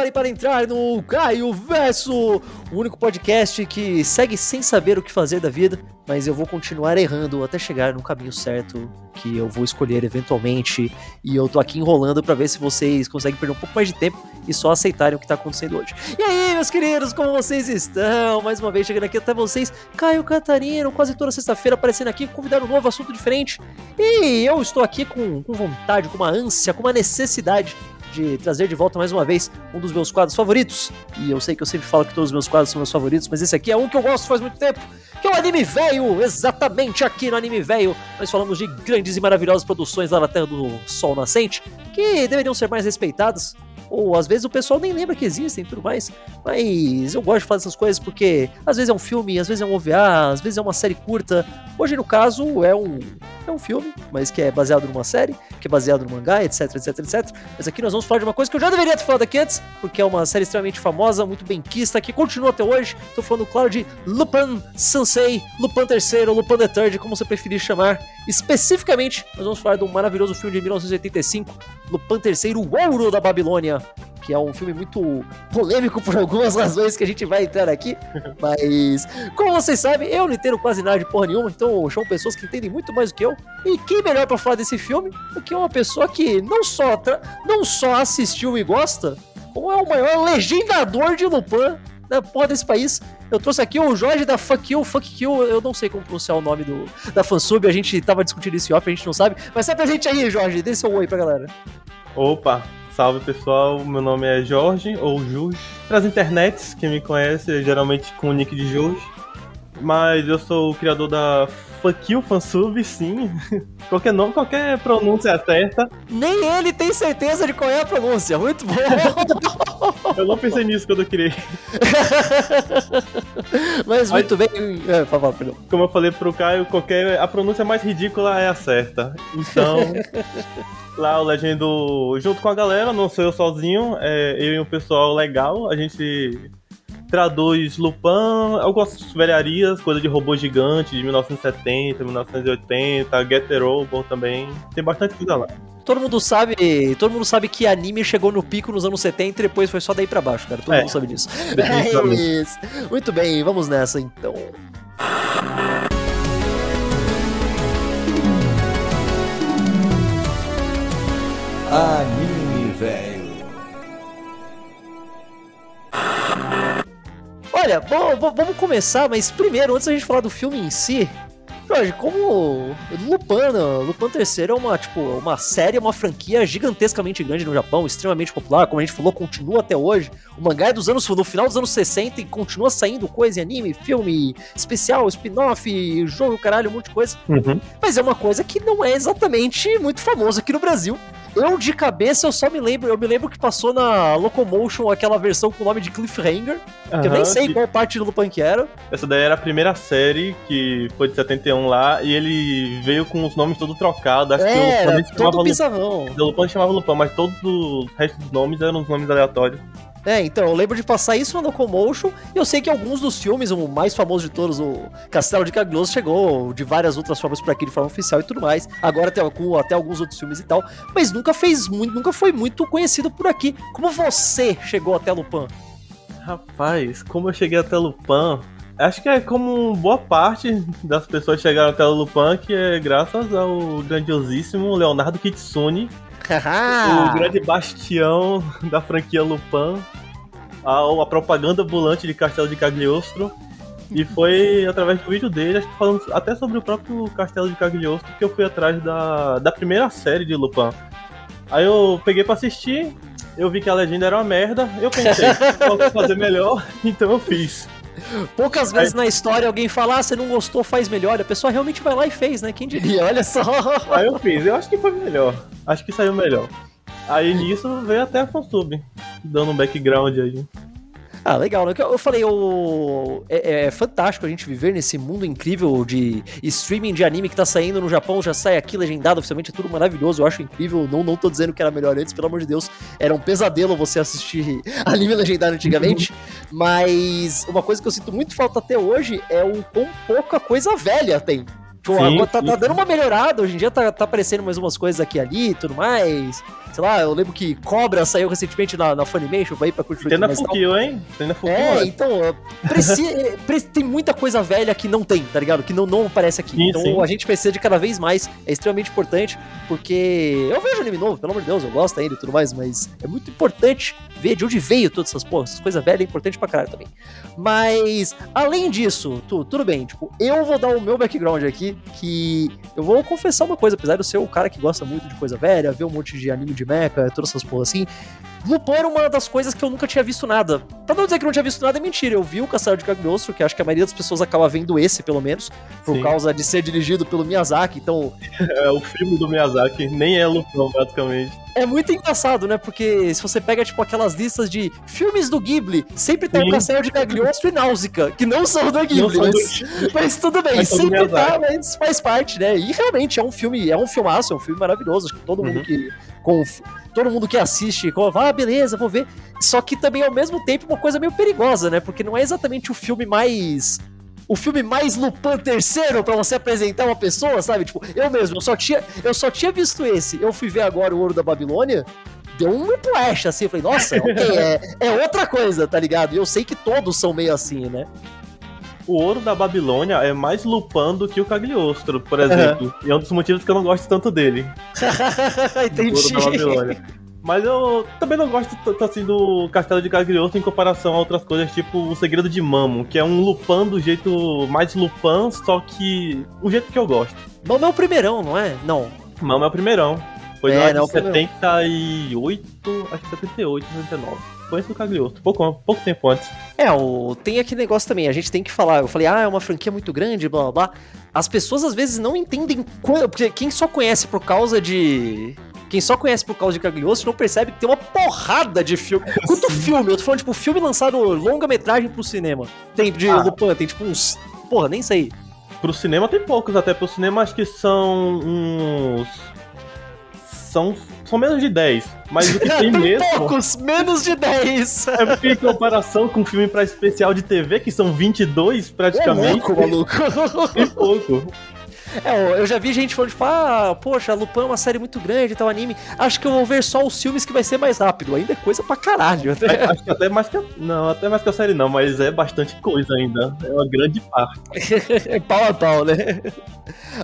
preparem para entrar no Caio Verso, o único podcast que segue sem saber o que fazer da vida, mas eu vou continuar errando até chegar no caminho certo que eu vou escolher eventualmente. E eu tô aqui enrolando para ver se vocês conseguem perder um pouco mais de tempo e só aceitarem o que tá acontecendo hoje. E aí, meus queridos, como vocês estão? Mais uma vez chegando aqui até vocês, Caio Catarino, quase toda sexta-feira aparecendo aqui, convidar um novo assunto diferente. E eu estou aqui com, com vontade, com uma ânsia, com uma necessidade de trazer de volta mais uma vez um dos meus quadros favoritos. E eu sei que eu sempre falo que todos os meus quadros são meus favoritos, mas esse aqui é um que eu gosto faz muito tempo, que é o Anime Velho. Exatamente aqui no Anime Velho, nós falamos de grandes e maravilhosas produções lá na Terra do Sol Nascente, que deveriam ser mais respeitadas, ou às vezes o pessoal nem lembra que existem e tudo mais. Mas eu gosto de fazer essas coisas porque às vezes é um filme, às vezes é um OVA, às vezes é uma série curta. Hoje, no caso, é um, é um filme, mas que é baseado numa série, que é baseado no mangá, etc, etc, etc. Mas aqui nós vamos falar de uma coisa que eu já deveria ter falado aqui antes, porque é uma série extremamente famosa, muito bem quista, que continua até hoje. Estou falando, claro, de Lupin Sansei, Lupin III, Lupin the Third, como você preferir chamar. Especificamente, nós vamos falar de um maravilhoso filme de 1985, Lupin III, o Ouro da Babilônia, que é um filme muito polêmico por algumas razões que a gente vai entrar aqui. Mas, como vocês sabem, eu não entendo quase nada de porra nenhuma, então são pessoas que entendem muito mais do que eu. E quem melhor para falar desse filme do que uma pessoa que não só, não só assistiu e gosta, como é o maior legendador de Lupin da porra desse país. Eu trouxe aqui o Jorge da Fuck You, Fuck You, eu não sei como pronunciar o nome do, da fansub, a gente tava discutindo isso off, a gente não sabe. Mas sai pra gente aí, Jorge, dê seu oi pra galera. Opa, salve pessoal, meu nome é Jorge, ou Jorge. Para as internets, quem me conhece, geralmente com o nick de Jorge. Mas eu sou o criador da Fuck You Fansub, sim. qualquer nome, qualquer pronúncia é certa. Nem ele tem certeza de qual é a pronúncia. Muito bom. eu não pensei nisso quando eu criei. Mas muito bem. É, favor, perdão. Como eu falei pro Caio, qualquer a pronúncia mais ridícula é a certa. Então, lá o legendo junto com a galera, não sou eu sozinho, é eu e um pessoal legal, a gente traduz Lupin, algumas velharias, coisa de robô gigante de 1970, 1980, Getter Robot também. Tem bastante coisa lá. Todo mundo sabe, todo mundo sabe que anime chegou no pico nos anos 70 e depois foi só daí para baixo, cara. Todo é. mundo sabe disso. É Muito bem, vamos nessa então. Anime, velho. Olha, vamos começar, mas primeiro, antes da gente falar do filme em si, Jorge, como Lupin, Lupin III é uma, tipo, uma série, uma franquia gigantescamente grande no Japão, extremamente popular, como a gente falou, continua até hoje. O mangá é dos anos, no final dos anos 60 e continua saindo coisa em anime, filme, especial, spin-off, jogo, caralho, um monte de coisa. Uhum. Mas é uma coisa que não é exatamente muito famosa aqui no Brasil. Eu, de cabeça, eu só me lembro, eu me lembro que passou na Locomotion aquela versão com o nome de Cliffhanger, uhum, que eu nem sei que... qual parte do Lupin que era. Essa daí era a primeira série, que foi de 71 lá, e ele veio com os nomes todos trocados. Acho é, que o Lupin todo bizarrão. O Lupin chamava Lupin, mas todos os restos dos nomes eram os nomes aleatórios. É, então, eu lembro de passar isso na Locomotion, e eu sei que alguns dos filmes, o mais famoso de todos, o Castelo de Cagliostro, chegou de várias outras formas por aqui de forma oficial e tudo mais. Agora até, até alguns outros filmes e tal, mas nunca fez muito, nunca foi muito conhecido por aqui. Como você chegou até Lupin? Rapaz, como eu cheguei até Lupin, acho que é como boa parte das pessoas chegaram até Lupin, que é graças ao grandiosíssimo Leonardo Kitsune, o grande bastião da franquia Lupin, a, a propaganda ambulante de Castelo de Cagliostro. E foi através do vídeo dele, acho que falando até sobre o próprio Castelo de Cagliostro, que eu fui atrás da, da primeira série de Lupin. Aí eu peguei para assistir, eu vi que a legenda era uma merda, eu pensei, posso fazer melhor, então eu fiz. Poucas vezes na história alguém fala, ah, você não gostou, faz melhor. A pessoa realmente vai lá e fez, né? Quem diria? Olha só. Aí eu fiz, eu acho que foi melhor. Acho que saiu melhor. Aí nisso veio até a Fansub, dando um background aí. Ah, legal, né? Eu falei, é, é, fantástico a gente viver nesse mundo incrível de streaming de anime que tá saindo no Japão, já sai aqui legendado, oficialmente é tudo maravilhoso, eu acho incrível. Não, não tô dizendo que era melhor antes, pelo amor de Deus, era um pesadelo você assistir anime legendado antigamente. mas uma coisa que eu sinto muito falta até hoje é o quão pouca coisa velha tem Tipo, sim, agora tá, tá, dando uma melhorada, hoje em dia tá, tá aparecendo mais umas coisas aqui e ali e tudo mais. Sei lá, eu lembro que Cobra saiu recentemente na, na Funimation, vai pra curtir Tem na Fukio, hein? Tem na Fukio. É, então, precisa, tem muita coisa velha que não tem, tá ligado? Que não, não aparece aqui. Sim, então sim. a gente precisa de cada vez mais, é extremamente importante, porque eu vejo anime novo, pelo amor de Deus, eu gosto ainda e tudo mais, mas é muito importante ver de onde veio todas essas porras, essas coisas velhas é importante pra caralho também. Mas, além disso, tu, tudo bem, tipo, eu vou dar o meu background aqui, que eu vou confessar uma coisa, apesar de eu ser o cara que gosta muito de coisa velha, ver um monte de anime de mecha, todas essas porras assim, Lupin era uma das coisas que eu nunca tinha visto nada. Pra não dizer que não tinha visto nada é mentira. Eu vi o Castelo de Cagliostro, que acho que a maioria das pessoas acaba vendo esse, pelo menos, por Sim. causa de ser dirigido pelo Miyazaki, então... É o filme do Miyazaki, nem é Lupin, basicamente. É muito engraçado, né? Porque se você pega, tipo, aquelas listas de filmes do Ghibli, sempre tem Sim. o Castelo de Cagliostro e Náusica, que não são do Ghibli, mas, do... mas, tudo bem, mas sempre tá, mas faz parte, né? E realmente é um filme, é um filmaço, é um filme maravilhoso, acho que todo mundo uhum. que... Com, todo mundo que assiste, fala, ah, beleza, vou ver. Só que também, ao mesmo tempo, uma coisa meio perigosa, né? Porque não é exatamente o filme mais o filme mais Lupin terceiro para você apresentar uma pessoa, sabe? Tipo, eu mesmo, eu só tinha, eu só tinha visto esse. Eu fui ver agora o Ouro da Babilônia, deu um flash assim, eu falei, nossa, é, é outra coisa, tá ligado? E eu sei que todos são meio assim, né? O ouro da Babilônia é mais Lupin do que o Cagliostro, por exemplo. Uhum. E é um dos motivos que eu não gosto tanto dele. Entendi. O ouro da Babilônia. Mas eu também não gosto tanto assim do Castelo de Cagliostro em comparação a outras coisas, tipo O Segredo de Mamo, que é um Lupin do jeito mais Lupin, só que o jeito que eu gosto. Mamo é o primeirão, não é? Não. Mamo é o primeirão. Foi é, ano de 78, acho que 78, 79 foi do Cagliostro, pouco, pouco tempo antes. É, o, tem aquele negócio também, a gente tem que falar, eu falei, ah, é uma franquia muito grande, blá blá blá. As pessoas às vezes não entendem, porque quem só conhece por causa de quem só conhece por causa de Cagliostro não percebe que tem uma porrada de filme. Quanto filme? Eu tô falando, tipo, filme lançado longa-metragem pro cinema. Tem de ah. Lupin, tem tipo uns. Porra, nem sei. Pro cinema tem poucos, até pro cinema acho que são uns. São, são menos de 10. Mas o que tem, mesmo. poucos, menos de 10. É porque em comparação com filme pra especial de TV, que são 22 praticamente. É louco, maluco. Tem pouco. É, eu já vi gente falando, tipo, ah, poxa, Lupin é uma série muito grande e tal, anime. Acho que eu vou ver só os filmes que vai ser mais rápido. Ainda é coisa pra caralho. Né? Acho que até mais que a... Não, até mais que a série não, mas é bastante coisa ainda. É uma grande parte. é pau a pau, né?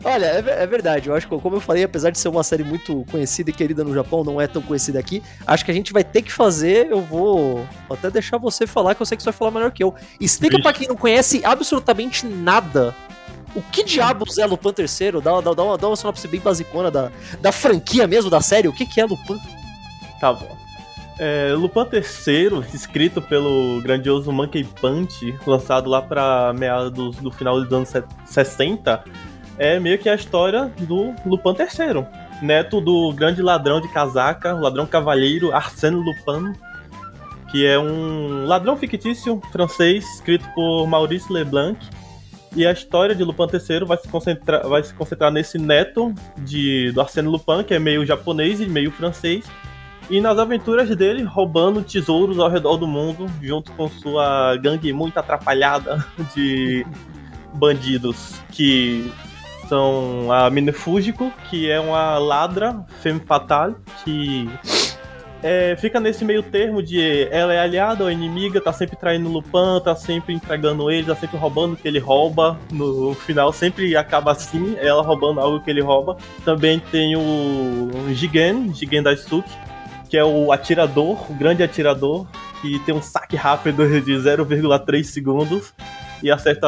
Olha, é, é, verdade. Eu acho que, como eu falei, apesar de ser uma série muito conhecida e querida no Japão, não é tão conhecida aqui. Acho que a gente vai ter que fazer. Eu vou até deixar você falar, que eu sei que você vai falar melhor que eu. Explica para quem não conhece absolutamente nada o que diabos é Lupin terceiro? Dá, dá, dá, uma, dá uma sinopse bem basicona da, da franquia mesmo, da série. O que, que é Lupin? Tá bom. É, Lupin III, escrito pelo grandioso Monkey Punch, lançado lá para meados do final dos anos 60, é meio que a história do Lupin III, neto do grande ladrão de casaca, o ladrão cavalheiro Arsène Lupin, que é um ladrão fictício francês, escrito por Maurice Leblanc, e a história de Lupin III vai se concentrar, vai se concentrar nesse neto de, do Arsène Lupin, que é meio japonês e meio francês, e nas aventuras dele roubando tesouros ao redor do mundo, junto com sua gangue muito atrapalhada de bandidos que são a Mine Fujiko, que é uma ladra femme fatale que é, fica nesse meio termo de ela é aliada ou inimiga, tá sempre traindo Lupin, tá sempre entregando ele, tá sempre roubando o que ele rouba. No final sempre acaba assim, ela roubando algo que ele rouba. Também tem o Jigen, Jigen Daisuke, que é o atirador, o grande atirador, que tem um saque rápido de 0,3 segundos e acerta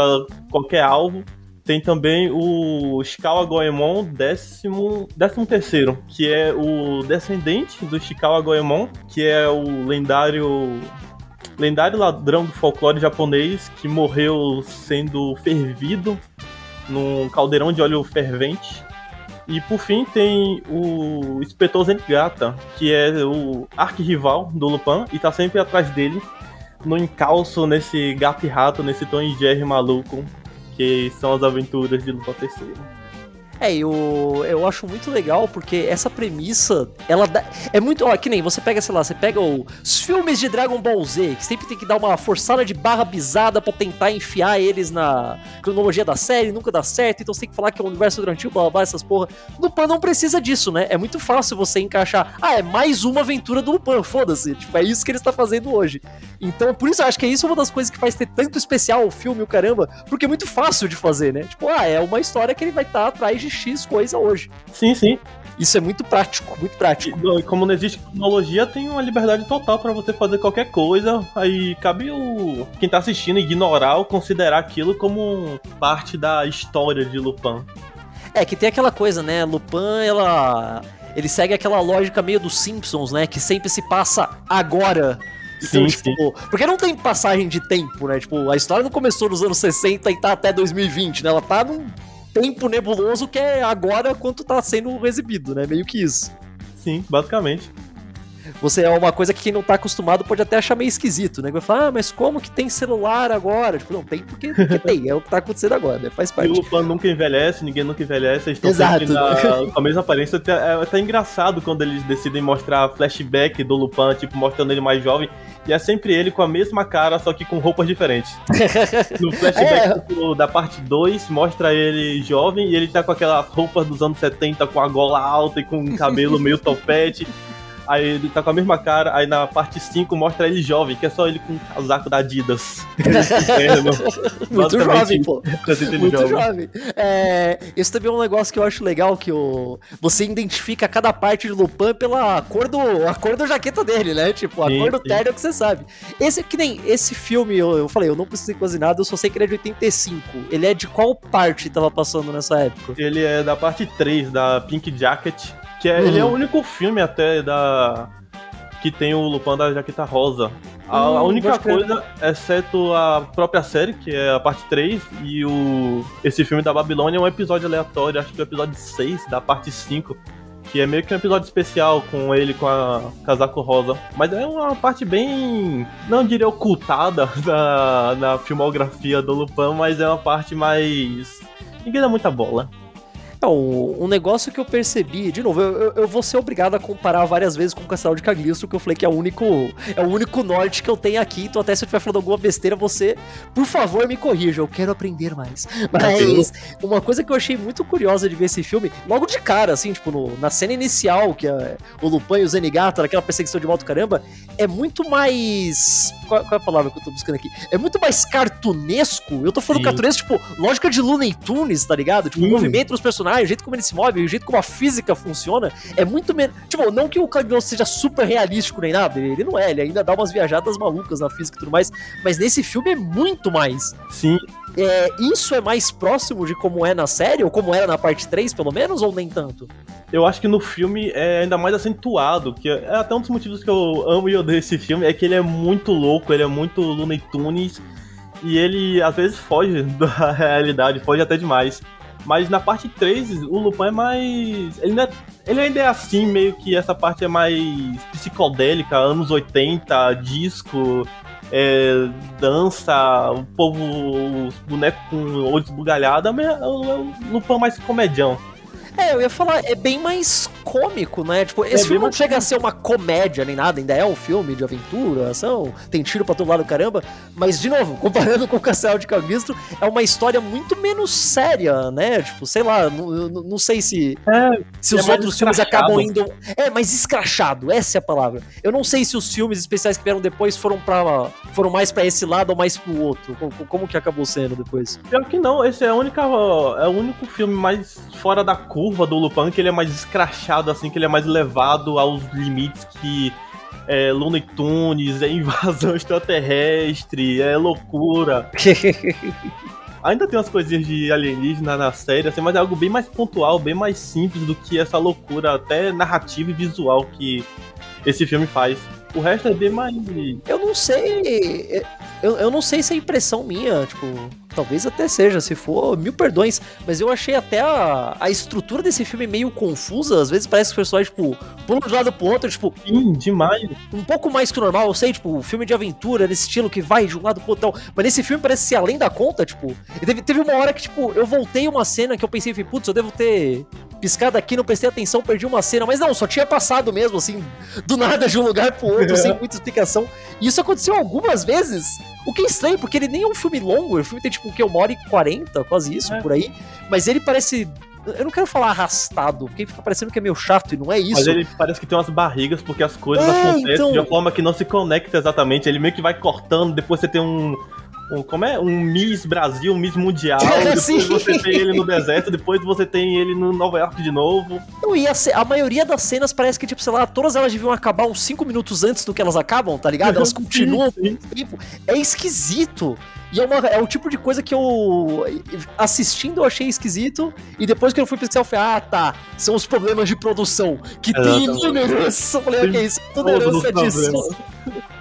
qualquer alvo. Tem também o Shikawa Goemon, décimo, décimo terceiro, que é o descendente do Shikawa Goemon, que é o lendário lendário ladrão do folclore japonês que morreu sendo fervido num caldeirão de óleo fervente. E por fim tem o Inspetor Zenigata, que é o arquirrival do Lupin e tá sempre atrás dele no encalço nesse gato e rato, nesse Tom e Jerry maluco que são as aventuras de Lupin III. É, eu, eu acho muito legal porque essa premissa, ela dá, é muito, ó, que nem você pega, sei lá, você pega os filmes de Dragon Ball Z, que sempre tem que dar uma forçada de barra bisada para tentar enfiar eles na cronologia da série, nunca dá certo, então você tem que falar que é um universo alternativo, blá, blá blá, essas porra. Lupin não precisa disso, né? É muito fácil você encaixar, ah, é mais uma aventura do Lupin, foda-se, tipo, é isso que ele está fazendo hoje. Então, por isso eu acho que é isso uma das coisas que faz ter tanto especial o filme, o caramba, porque é muito fácil de fazer, né? Tipo, ah, é uma história que ele vai estar tá atrás de de X coisa hoje. Sim, sim. Isso é muito prático, muito prático. E, como não existe tecnologia, tem uma liberdade total para você fazer qualquer coisa. Aí cabe o quem tá assistindo ignorar ou considerar aquilo como parte da história de Lupin. É que tem aquela coisa, né? Lupin, ela ele segue aquela lógica meio dos Simpsons, né? Que sempre se passa agora. Então, sim, tipo, sim. Porque não tem passagem de tempo, né? Tipo, a história não começou nos anos 60 e tá até 2020, né? Ela tá num tempo nebuloso que é agora quanto tá sendo exibido, né? Meio que isso. Sim, basicamente. Você é uma coisa que quem não tá acostumado pode até achar meio esquisito, né? Vai falar, ah, mas como que tem celular agora? Tipo, não, tem porque, porque tem, é o que tá acontecendo agora, né? Faz parte. E o Lupin nunca envelhece, ninguém nunca envelhece, eles estão sempre na, com a mesma aparência. É até engraçado quando eles decidem mostrar flashback do Lupin, tipo, mostrando ele mais jovem. E é sempre ele com a mesma cara, só que com roupas diferentes. No flashback é. da parte 2, mostra ele jovem e ele tá com aquelas roupas dos anos 70, com a gola alta e com um cabelo meio topete. Aí ele tá com a mesma cara, aí na parte 5 mostra ele jovem, que é só ele com um casaco da Adidas. Muito jovem, pô. Muito jovem. jovem. É, esse também é um negócio que eu acho legal, que o, você identifica cada parte de Lupin pela cor do, a cor da jaqueta dele, né? Tipo, a sim, cor do terno que você sabe. Esse que nem esse filme, eu, eu falei, eu não precisei quase nada, eu só sei que ele é de 85. Ele é de qual parte tava passando nessa época? Ele é da parte 3, da Pink Jacket. Que é, uhum. ele é o único filme até da. que tem o Lupin da Jaqueta Rosa. A, a hum, única coisa, exceto a própria série, que é a parte 3, e o esse filme da Babilônia é um episódio aleatório, acho que é o episódio 6 da parte 5 que é meio que um episódio especial com ele com a casaco rosa. Mas é uma parte bem, não diria ocultada na, na filmografia do Lupin, mas é uma parte mais. ninguém dá muita bola. É, um negócio que eu percebi, de novo, eu, eu, vou ser obrigado a comparar várias vezes com o Castelo de Cagliostro, que eu falei que é o único, é o único norte que eu tenho aqui, então até se eu estiver falando alguma besteira, você, por favor, me corrija, eu quero aprender mais. Mas uma coisa que eu achei muito curiosa de ver esse filme, logo de cara, assim, tipo, no, na cena inicial, que é o Lupin e o Zenigato, naquela perseguição de moto caramba, é muito mais... Qual, qual, é a palavra que eu tô buscando aqui? É muito mais cartunesco, eu tô falando Sim. cartunesco, tipo, lógica de Looney Tunes, tá ligado? Tipo, o movimento dos personagens personagem, o jeito como ele se move, o jeito como a física funciona, é muito menos. Tipo, não que o Cagliostro seja super realístico nem nada, ele não é, ele ainda dá umas viajadas malucas na física e tudo mais, mas nesse filme é muito mais. Sim. É, isso é mais próximo de como é na série, ou como era na parte 3, pelo menos, ou nem tanto? Eu acho que no filme é ainda mais acentuado, que é até um dos motivos que eu amo e odeio esse filme, é que ele é muito louco, ele é muito Looney Tunes, e ele às vezes foge da realidade, foge até demais. Mas na parte 3, o Lupin é mais. Ele, é... ele ainda é assim, meio que essa parte é mais psicodélica, anos 80, disco, é, dança, o povo, os bonecos com olhos bugalhados, é o Lupin mais comedião. É, eu ia falar, é bem mais cômico, né? Tipo, esse é filme não chega a ser uma comédia nem nada, ainda é um filme de aventura, ação, tem tiro pra todo lado, caramba. Mas, de novo, comparando com o Castelo de Calisto, é uma história muito menos séria, né? Tipo, sei lá, não, não sei se, é, se os é outros filmes acabam indo. É, mais escrachado, essa é a palavra. Eu não sei se os filmes especiais que vieram depois foram para foram mais para esse lado ou mais pro outro. Como, como, que acabou sendo depois? Pior que não, esse é a única. É o único filme mais fora da curva curva do Lupin, que ele é mais escrachado, assim, que ele é mais levado aos limites que é Looney Tunes, é invasão extraterrestre, é loucura. Ainda tem umas coisinhas de alienígena na série, assim, mas é algo bem mais pontual, bem mais simples do que essa loucura, até narrativa e visual que esse filme faz. O resto é bem mais. Eu não sei. Eu, eu não sei se é impressão minha, tipo Talvez até seja, se for, mil perdões. Mas eu achei até a, a estrutura desse filme meio confusa. Às vezes parece que os personagens, tipo, pulam de um lado pro outro, tipo. Sim, demais. Um pouco mais que o normal, eu sei, tipo, filme de aventura, desse estilo que vai de um lado pro outro. Mas nesse filme parece ser além da conta, tipo. Teve, teve uma hora que, tipo, eu voltei uma cena que eu pensei, putz, eu devo ter piscado aqui, não prestei atenção, perdi uma cena. Mas não, só tinha passado mesmo, assim, do nada de um lugar pro outro, sem muita explicação. E isso aconteceu algumas vezes. O que é estranho, porque ele nem é um filme longo. O filme tem, tipo, o que? Uma hora e quarenta, quase isso, é. por aí. Mas ele parece eu não quero falar arrastado, porque fica parecendo que é meio chato e não é isso. Mas ele parece que tem umas barrigas, porque as coisas é, acontecem então... de uma forma que não se conecta exatamente. Ele meio que vai cortando, depois você tem um, um, como é? Um Miss Brasil, um Miss Mundial, depois Sim. você tem ele no deserto, depois você tem ele no Nova York de novo. Não, e a, a, maioria das cenas parece que, tipo, sei lá, todas elas deviam acabar uns 5 minutos antes do que elas acabam, tá ligado? Elas continuam tempo. É esquisito. E é, uma, é o tipo de coisa que eu, assistindo, eu achei esquisito. E depois que eu fui pensar, eu falei, ah, tá. São os problemas de produção. Que tem inúmeros. Eu falei, ok, isso é tudo herança disso.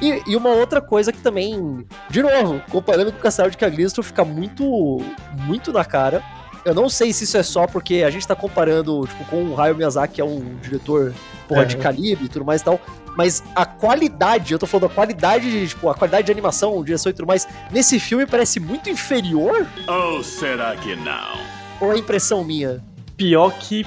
E, e, uma outra coisa que também, de novo, comparando com o Castelo de Cagliostro, fica muito, muito na cara. Eu não sei se isso é só porque a gente tá comparando, tipo, com o Hayao Miyazaki, que é um diretor, porra, é. de calibre e tudo mais e tal, mas a qualidade, eu tô falando a qualidade, de, tipo, a qualidade de animação, direção e tudo mais, nesse filme parece muito inferior. Ou será que não? Ou é impressão minha? Pior que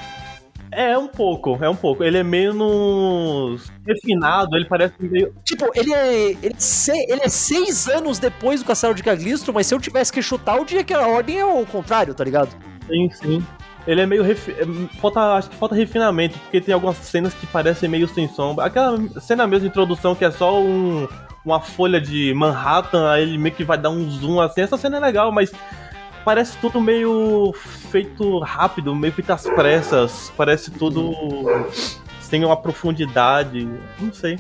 é um pouco, é um pouco. Ele é menos refinado, ele parece meio. Tipo, ele é. Ele, é, ele é seis anos depois do Castelo de Cagliostro, mas se eu tivesse que chutar, o dia que a ordem é o contrário, tá ligado? Sim, sim. Ele é meio. Refi... É, falta, acho que falta refinamento, porque tem algumas cenas que parecem meio sem sombra. Aquela cena mesmo de introdução que é só um, uma folha de Manhattan, aí ele meio que vai dar um zoom assim. Essa cena é legal, mas parece tudo meio feito rápido, meio feito às pressas. Parece tudo sem uma profundidade. Não sei.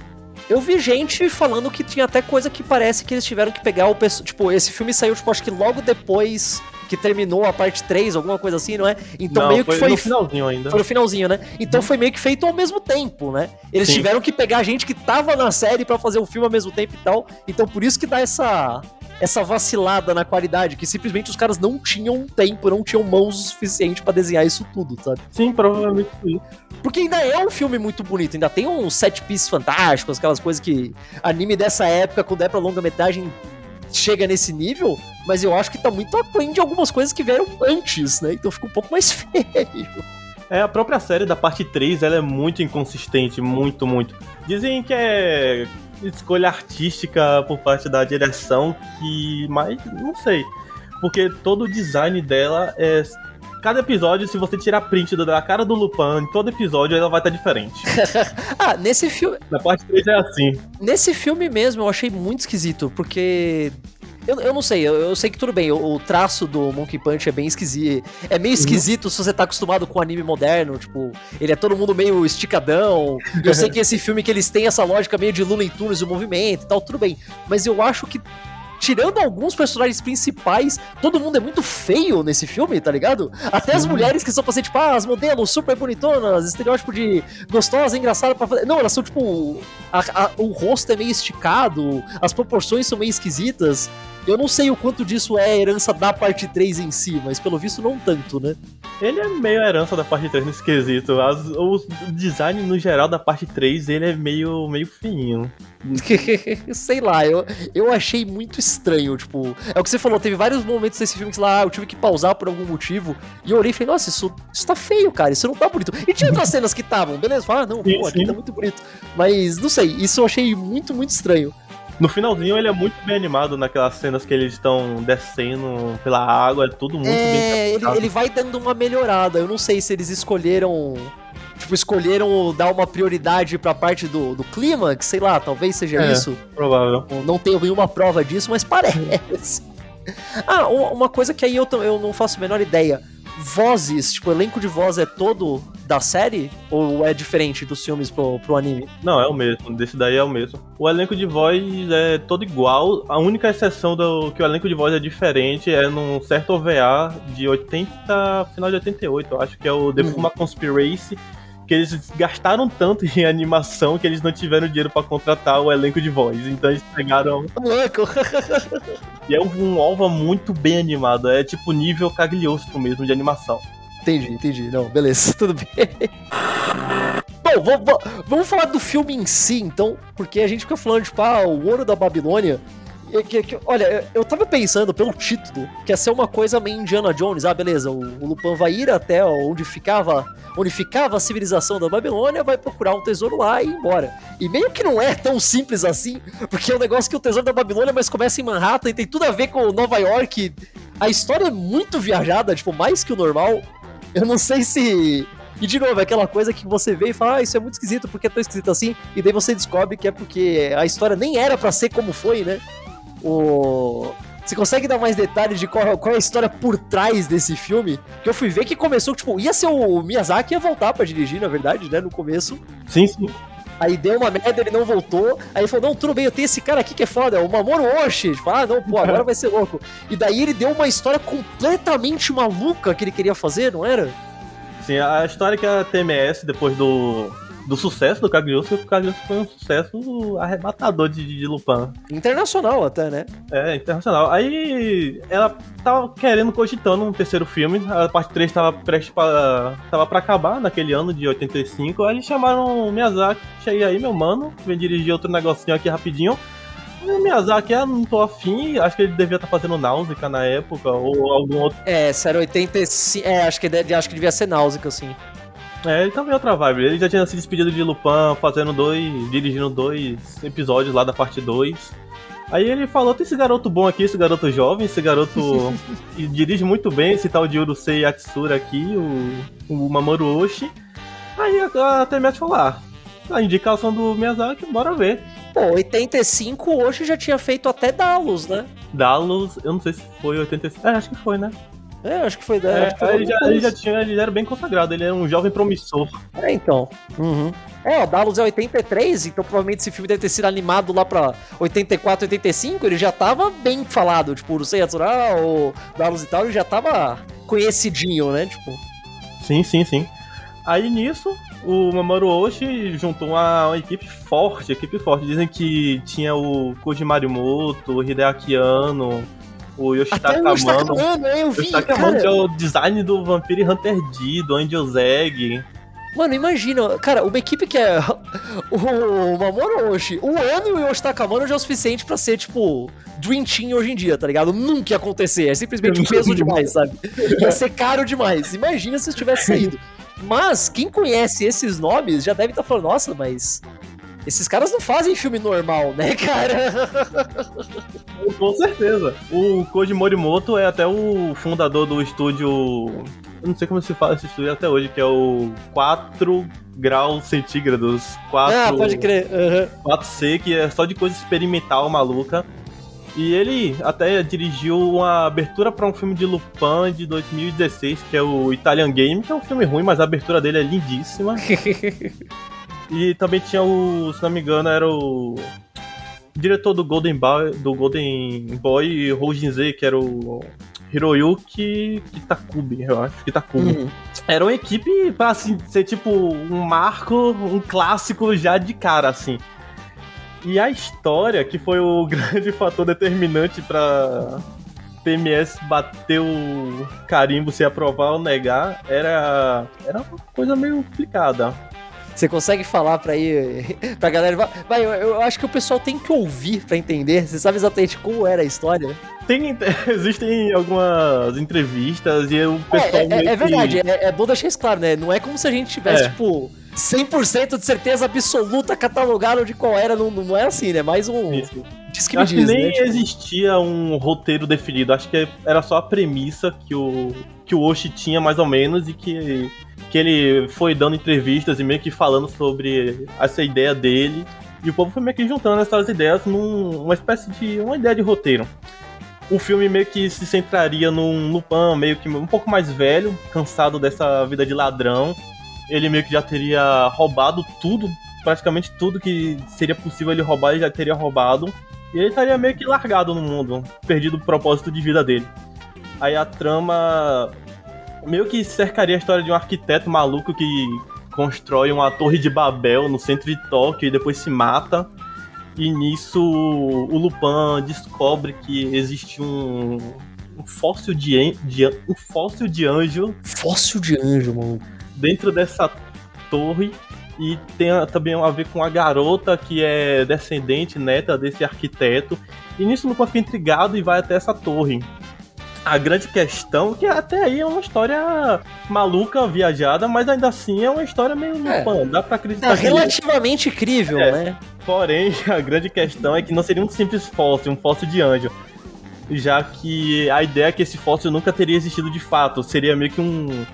Eu vi gente falando que tinha até coisa que parece que eles tiveram que pegar o Tipo, esse filme saiu, tipo, acho que logo depois que terminou a parte 3, alguma coisa assim, não é? Então não, meio que foi. no finalzinho ainda. Foi no finalzinho, né? Então uhum. foi meio que feito ao mesmo tempo, né? Eles Sim. tiveram que pegar gente que tava na série para fazer o filme ao mesmo tempo e tal. Então por isso que dá essa essa vacilada na qualidade, que simplesmente os caras não tinham tempo, não tinham mãos o suficiente para desenhar isso tudo, sabe? Sim, provavelmente sim. Porque ainda é um filme muito bonito, ainda tem uns set pieces fantásticos, aquelas coisas que anime dessa época, quando é pra longa-metragem, chega nesse nível, mas eu acho que tá muito aquém de algumas coisas que vieram antes, né? Então fica um pouco mais feio. É, a própria série da parte 3, ela é muito inconsistente, muito, muito. Dizem que é escolha artística por parte da direção que. Mas não sei. Porque todo o design dela é. Cada episódio, se você tirar print da cara do Lupin, em todo episódio ela vai estar diferente. ah, nesse filme. Na parte 3 é assim. Nesse filme mesmo eu achei muito esquisito, porque eu, eu não sei, eu, eu sei que tudo bem, o, o, traço do Monkey Punch é bem esquisito. É meio uhum. esquisito uhum. se você tá acostumado com anime moderno, tipo, ele é todo mundo meio esticadão. eu sei que esse filme que eles têm essa lógica meio de Looney Tunes e movimento e tal, tudo bem. Mas eu acho que tirando alguns personagens principais, todo mundo é muito feio nesse filme, tá ligado? Até as mulheres que são pra ser, tipo, ah, as modelos super bonitonas, estereótipo de gostosa, engraçada pra fazer. Não, elas são, tipo. A, a, o rosto é meio esticado, as proporções são meio esquisitas. Eu não sei o quanto disso é herança da parte 3 em si, mas pelo visto não tanto, né? Ele é meio herança da parte 3 nesse quesito. As, o design no geral da parte 3, ele é meio, meio fininho. sei lá, eu, eu achei muito estranho, tipo... É o que você falou, teve vários momentos desse filme que, lá, eu tive que pausar por algum motivo, e eu olhei e falei, nossa, isso, isso tá feio, cara, isso não tá bonito. E tinha outras cenas que estavam, beleza? Fala, ah, não, pô, aqui tá muito bonito. Mas, não sei, isso eu achei muito, muito estranho. No finalzinho ele é muito bem animado naquelas cenas que eles estão descendo pela água, é tudo muito é, bem ele, ele vai dando uma melhorada. Eu não sei se eles escolheram tipo, escolheram dar uma prioridade pra parte do, do clima, que sei lá, talvez seja é, isso. Provável. Não tenho nenhuma prova disso, mas parece. ah, uma coisa que aí eu, eu não faço a menor ideia. Vozes, tipo, o elenco de voz é todo da série? Ou é diferente dos filmes pro, pro anime? Não, é o mesmo. Desse daí é o mesmo. O elenco de voz é todo igual. A única exceção do que o elenco de voz é diferente é num certo OVA de 80, final de 88, eu acho que é o The uhum. Fuma Conspiracy, que eles gastaram tanto em animação que eles não tiveram dinheiro para contratar o elenco de voz. Então eles pegaram. Louco! e é um, um OVA muito bem animado. É tipo nível Cagliostro mesmo de animação. Entendi, entendi. Não, beleza, tudo bem. Bom, vamos, vamos falar do filme em si, então, porque a gente fica falando, tipo, ah, o Ouro da Babilônia. Que, que, olha, eu tava pensando pelo título que ia ser uma coisa meio Indiana Jones. Ah, beleza, o, o Lupin vai ir até onde ficava, onde ficava a civilização da Babilônia, vai procurar um tesouro lá e ir embora. E meio que não é tão simples assim, porque é um negócio que o tesouro da Babilônia, mas começa em Manhattan e tem tudo a ver com Nova York. A história é muito viajada, tipo, mais que o normal. Eu não sei se e de novo, é aquela coisa que você vê e fala, ah, isso é muito esquisito, porque é tão esquisito assim? E daí você descobre que é porque a história nem era para ser como foi, né? O... Você consegue dar mais detalhes de qual, qual, é a história por trás desse filme? Que eu fui ver que começou, tipo, ia ser o Miyazaki ia voltar para dirigir, na verdade, né? No começo. Sim, sim. Aí deu uma merda, ele não voltou. Aí ele falou: Não, tudo bem, eu tenho esse cara aqui que é foda, o Mamoru Oshii. Tipo, ah, não, pô, agora vai ser louco. E daí ele deu uma história completamente maluca que ele queria fazer, não era? Sim, a história que a TMS, depois do, do sucesso do Cagliostro, o Cagliostro foi um sucesso arrebatador de, de Lupin. Internacional até, né? É, internacional. Aí ela tava querendo, cogitando um terceiro filme, a parte 3 tava prestes pra, tava pra acabar naquele ano de 85, aí eles chamaram o Miyazaki, cheguei aí, meu mano, vem dirigir outro negocinho aqui rapidinho. O Miyazaki, eu não tô afim, acho que ele devia estar tá fazendo Náusea na época, ou algum outro. É, essa era 85. É, acho que, acho que devia ser Náusea, assim. É, ele tava em outra vibe. Ele já tinha se despedido de Lupin, fazendo dois. dirigindo dois episódios lá da parte 2. Aí ele falou: tem esse garoto bom aqui, esse garoto jovem, esse garoto que dirige muito bem, esse tal de Urusei Yatsura aqui, o, o Mamoru Oshi. Aí a, a TMS falou: ah, a indicação do Miyazaki, bora ver. Pô, 85 hoje já tinha feito até Dallas, né? Dallas, eu não sei se foi 85. É, acho que foi, né? É, acho que foi. É, acho que foi ele, já, ele, já, tinha, ele era bem consagrado, ele era um jovem promissor. É, então. Uhum. É, o Dallas é 83, então provavelmente esse filme deve ter sido animado lá pra 84, 85, ele já tava bem falado, tipo, o Sei Yatsura, o Dallas e tal, ele já tava conhecidinho, né, tipo. Sim, sim, sim. Aí nisso, o Mamoru Oshii juntou uma, uma, equipe forte, equipe forte. Dizem que tinha o Koji Marimoto, o Hideaki Anno, o Yoshitaka Amano. Yoshitaka Amano, eu vi, Yoshitaka Amano, é o design do Vampire Hunter D, do Angel Zeg. Mano, imagina, cara, uma equipe que é o Mamoru Oshii, o Ano e o Yoshitaka Amano já é o suficiente pra ser, tipo, Dream Team hoje em dia, tá ligado? Nunca ia acontecer, é simplesmente peso demais, sabe? Ia ser caro demais. Imagina se tivesse saído. Mas quem conhece esses nomes já deve estar tá falando, nossa, mas esses caras não fazem filme normal, né, cara? Com certeza. O Koji Morimoto é até o fundador do estúdio. Eu não sei como se fala esse estúdio até hoje, que é o 4 graus centígrados. 4, ah, pode crer. Uhum. 4C, que é só de coisa experimental maluca. E ele até dirigiu uma abertura para um filme de Lupin de 2016, que é o Italian Game, que é um filme ruim, mas a abertura dele é lindíssima. e também tinha o, se não me engano, era o diretor do Golden Boy, do Golden Boy Rojinze, que era o Hiroyuki Kitakubi, eu acho, Kitakubi. Uhum. Era uma equipe pra assim, ser tipo um marco, um clássico já de cara, assim. E a história, que foi o grande fator determinante para PMS bater o carimbo se aprovar ou negar, era, era uma coisa meio complicada. Você consegue falar pra ir pra galera? Vai, eu, eu, acho que o pessoal tem que ouvir pra entender. Você sabe exatamente como era a história? Tem, existem algumas entrevistas e o é, pessoal. É, é, é verdade, é, é bom deixar isso claro, né? Não é como se a gente tivesse, é. tipo 100% de certeza absoluta catalogado de qual era, não, não é assim, né? Mais um. Isso. Diz que, Acho diz, que nem né? Tipo, existia um roteiro definido, acho que era só a premissa que o, que o Oshi tinha mais ou menos e que, que ele foi dando entrevistas e meio que falando sobre essa ideia dele. E o povo foi meio que juntando essas ideias numa espécie de. uma ideia de roteiro. O filme meio que se centraria num Lupin meio que um pouco mais velho, cansado dessa vida de ladrão, ele meio que já teria roubado tudo, praticamente tudo que seria possível ele roubar, ele já teria roubado. E ele estaria meio que largado no mundo, perdido o propósito de vida dele. Aí a trama meio que cercaria a história de um arquiteto maluco que constrói uma torre de Babel no centro de Tóquio e depois se mata. E nisso o Lupin descobre que existe um, um fóssil de, de, um fóssil de anjo. Fóssil de anjo, mano. Dentro dessa torre. E tem também a ver com a garota que é descendente, neta desse arquiteto. E nisso o Lupin fica intrigado e vai até essa torre. A grande questão, que até aí é uma história maluca, viajada, mas ainda assim é uma história meio é. Lupin. Dá pra acreditar. É relativamente incrível, é. né? Porém, a grande questão é que não seria um simples fóssil, um fóssil de anjo. Já que a ideia é que esse fóssil nunca teria existido de fato. Seria meio que um,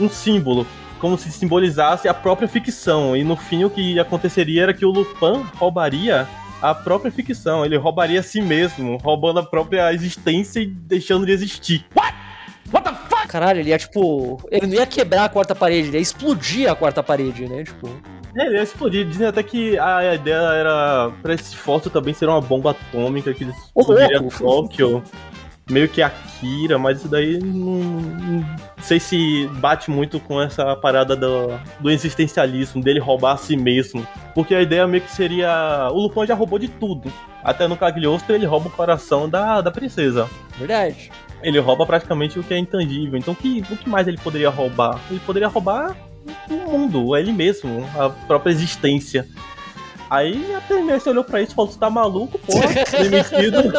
um símbolo. Como se simbolizasse a própria ficção. E no fim o que aconteceria era que o Lupin roubaria a própria ficção. Ele roubaria a si mesmo, roubando a própria existência e deixando de existir. What? What the fuck? Caralho, ele ia tipo. Ele não ia quebrar a quarta parede, ele ia explodir a quarta parede, né? Tipo. É, ele ia explodir. Dizem até que a ideia era pra esse fóssil também ser uma bomba atômica que eles explodiria Tóquio. Meio que Akira, mas isso daí não, não, sei se bate muito com essa parada do, do existencialismo, dele roubar a si mesmo. Porque a ideia meio que seria. O Lupin já roubou de tudo. Até no Cagliostro ele rouba o coração da, da princesa. Verdade. Ele rouba praticamente o que é intangível. Então que, o que mais ele poderia roubar? Ele poderia roubar o mundo, ele mesmo, a própria existência. Aí a TMS olhou pra isso e falou: Você tá maluco, porra? Demitido.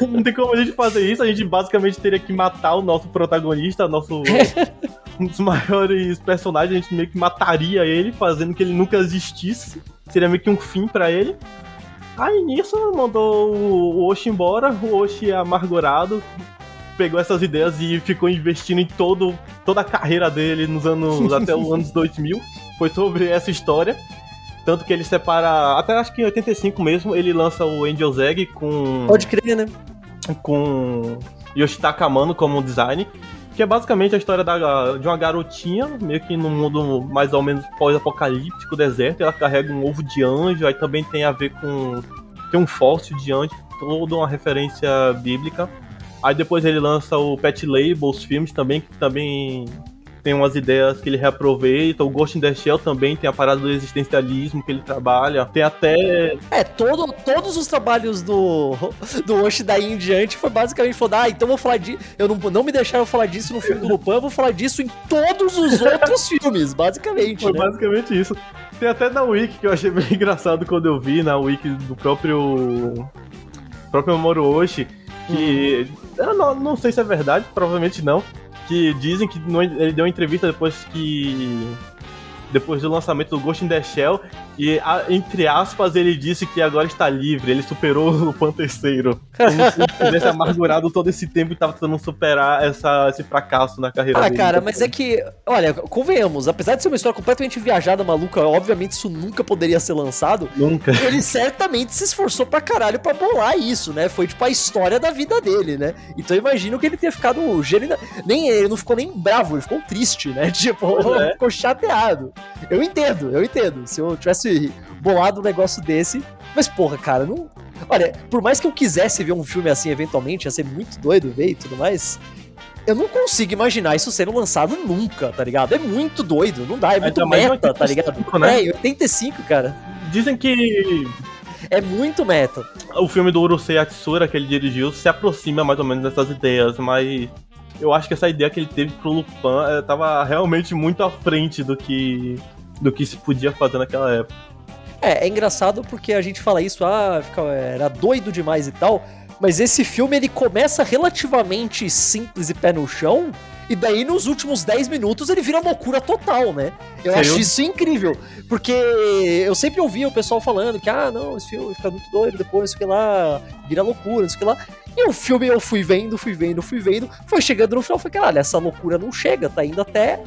Não tem como a gente fazer isso. A gente basicamente teria que matar o nosso protagonista, nosso. um dos maiores personagens. A gente meio que mataria ele, fazendo que ele nunca existisse. Seria meio que um fim para ele. Aí nisso mandou o Oshi embora. O Oshi amargurado pegou essas ideias e ficou investindo em todo, toda a carreira dele nos anos até os anos 2000. Foi sobre essa história. Tanto que ele separa. Até acho que em 85 mesmo, ele lança o Angel's Egg com. Pode crer, né? Com Yoshitaka Amano como design. Que é basicamente a história da, de uma garotinha, meio que num mundo mais ou menos pós-apocalíptico, deserto. Ela carrega um ovo de anjo, aí também tem a ver com. Tem um fóssil de anjo, toda uma referência bíblica. Aí depois ele lança o Pet Label, os filmes também, que também tem umas ideias que ele reaproveita. O Ghost in the Shell também tem a parada do existencialismo que ele trabalha. Tem até. É, todo, todos os trabalhos do, do Osh daí em diante foi basicamente falar: ah, então vou falar disso. Eu não, não me deixaram falar disso no filme do Lupin, eu vou falar disso em todos os outros filmes, basicamente. Foi né? basicamente isso. Tem até na Wiki que eu achei bem engraçado quando eu vi, na Wiki do próprio. próprio Moro Oshi, que. Hum. Eu não, não sei se é verdade, provavelmente não que dizem que ele deu uma entrevista depois que depois do lançamento do Ghost in the Shell e, entre aspas, ele disse que agora está livre, ele superou o Pan terceiro. Como se tivesse amargurado todo esse tempo e estava tentando superar essa, esse fracasso na carreira ah, dele. Ah, cara, mas é que, olha, convenhamos, apesar de ser uma história completamente viajada, maluca, obviamente isso nunca poderia ser lançado. Nunca. Ele certamente se esforçou pra caralho pra bolar isso, né? Foi tipo a história da vida dele, né? Então eu imagino que ele tenha ficado nem ele não ficou nem bravo, ele ficou triste, né? Tipo, é. ficou chateado. Eu entendo, eu entendo. Se eu tivesse bolado um negócio desse. Mas, porra, cara, não. Olha, por mais que eu quisesse ver um filme assim eventualmente, ia ser muito doido ver e tudo mais. Eu não consigo imaginar isso sendo lançado nunca, tá ligado? É muito doido, não dá, é muito meta, tá ligado? Né? É, 85, cara. Dizem que é muito meta. O filme do Urusei Atsura que ele dirigiu se aproxima mais ou menos dessas ideias, mas eu acho que essa ideia que ele teve pro Lupin é, tava realmente muito à frente do que do que se podia fazer naquela época. É, é engraçado porque a gente fala isso, ah, era doido demais e tal, mas esse filme ele começa relativamente simples e pé no chão, e daí nos últimos 10 minutos ele vira loucura total, né? Eu Sério? acho isso incrível, porque eu sempre ouvia o pessoal falando que, ah, não, esse filme fica muito doido, depois isso que lá, vira loucura, isso que lá. E o filme eu fui vendo, fui vendo, fui vendo, foi chegando no final, foi caralho, essa loucura não chega, tá indo até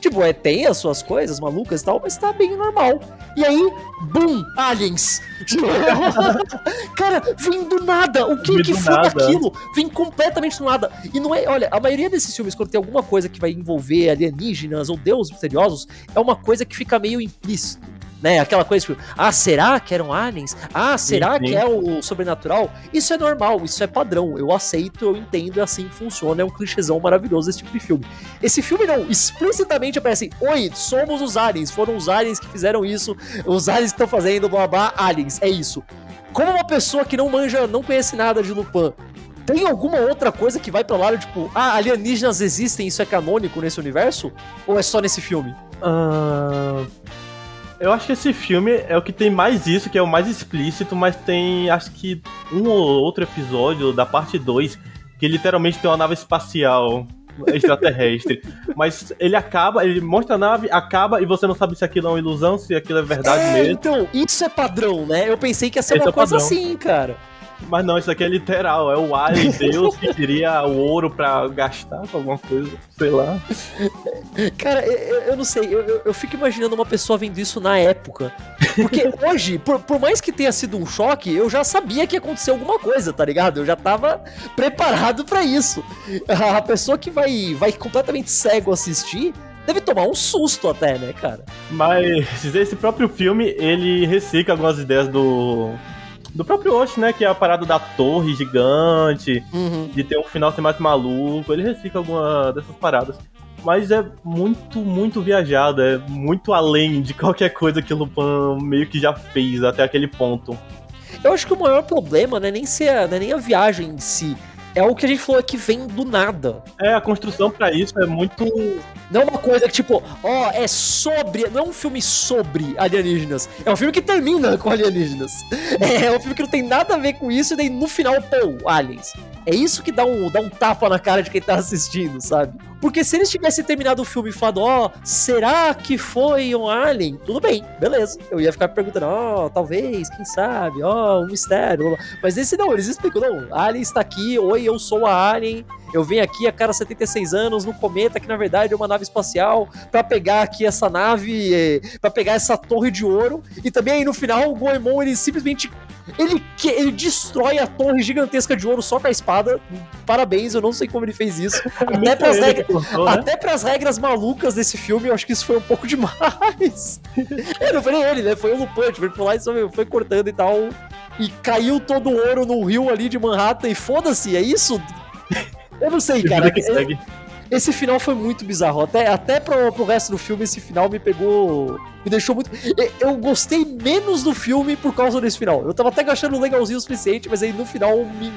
Tipo, é, tem as suas coisas malucas e tal, mas tá bem normal. E aí, bum, aliens. Cara, vem do nada. O que, que foi nada. aquilo? Vem completamente do nada. E não é, olha, a maioria desses filmes, quando tem alguma coisa que vai envolver alienígenas ou deuses misteriosos, é uma coisa que fica meio implícito. Né? Aquela coisa tipo, ah, será que eram aliens? Ah, será sim, sim. que é o sobrenatural? Isso é normal, isso é padrão. Eu aceito, eu entendo, é assim que funciona. É um clichêzão maravilhoso esse tipo de filme. Esse filme não, explicitamente aparece: Oi, somos os aliens, foram os aliens que fizeram isso, os aliens que estão fazendo, blá blá, aliens, é isso. Como uma pessoa que não manja, não conhece nada de Lupin, tem alguma outra coisa que vai pra lá, tipo, ah, alienígenas existem, isso é canônico nesse universo? Ou é só nesse filme? Uh, eu acho que esse filme é o que tem mais isso, que é o mais explícito, mas tem acho que um ou outro episódio da parte 2 que literalmente tem uma nave espacial extraterrestre. Mas ele acaba, ele mostra a nave, acaba e você não sabe se aquilo é uma ilusão, se aquilo é verdade é, mesmo. Então, isso é padrão, né? Eu pensei que ia ser Esse uma é coisa padrão. assim, cara. Mas não, isso aqui é literal. É o alien Deus que queria o ouro pra gastar com alguma coisa, sei lá. Cara, eu, eu não sei. Eu, eu, fico imaginando uma pessoa vendo isso na época. Porque hoje, por, por mais que tenha sido um choque, eu já sabia que ia acontecer alguma coisa, tá ligado? Eu já tava preparado para isso. A pessoa que vai, vai completamente cego assistir deve tomar um susto até, né, cara? Mas esse próprio filme, ele recicla algumas ideias do do próprio Osh, né? Que é a parada da torre gigante, uhum. de ter um final ser mais maluco. Ele recicla alguma dessas paradas. Mas é muito, muito viajado, é muito além de qualquer coisa que o Lupin meio que já fez até aquele ponto. Eu acho que o maior problema não é nem, ser, não é nem a viagem em si, é o que a gente falou que vem do nada. É, a construção para isso é muito. Não é uma coisa que, tipo, ó, é sobre. Não é um filme sobre alienígenas. É um filme que termina com alienígenas. É um filme que não tem nada a ver com isso, e daí no final, pô, aliens. É isso que dá um, dá um tapa na cara de quem tá assistindo, sabe? Porque se eles tivessem terminado o filme e falado, ó, oh, será que foi um alien? Tudo bem, beleza. Eu ia ficar perguntando, ó, oh, talvez, quem sabe, ó, oh, um mistério. Mas esse não, eles explicam, não, alien está aqui, oi, eu sou a alien, eu venho aqui a cada 76 anos no cometa, que na verdade é uma nave espacial, para pegar aqui essa nave, eh, para pegar essa torre de ouro. E também aí no final o Goemon ele simplesmente ele, que, ele destrói a torre gigantesca de ouro só com a espada. Parabéns, eu não sei como ele fez isso. até, pras regras, contou, né? até pras regras malucas desse filme, eu acho que isso foi um pouco demais. é, não foi nem ele, né? Foi o Lupin, tipo, ele foi lá e foi cortando e tal. E caiu todo o ouro no rio ali de Manhattan e foda-se, é isso? Eu não sei, cara. Esse final foi muito bizarro. Até, até pro, pro resto do filme, esse final me pegou. Me deixou muito. Eu gostei menos do filme por causa desse final. Eu tava até achando legalzinho o suficiente, mas aí no final me,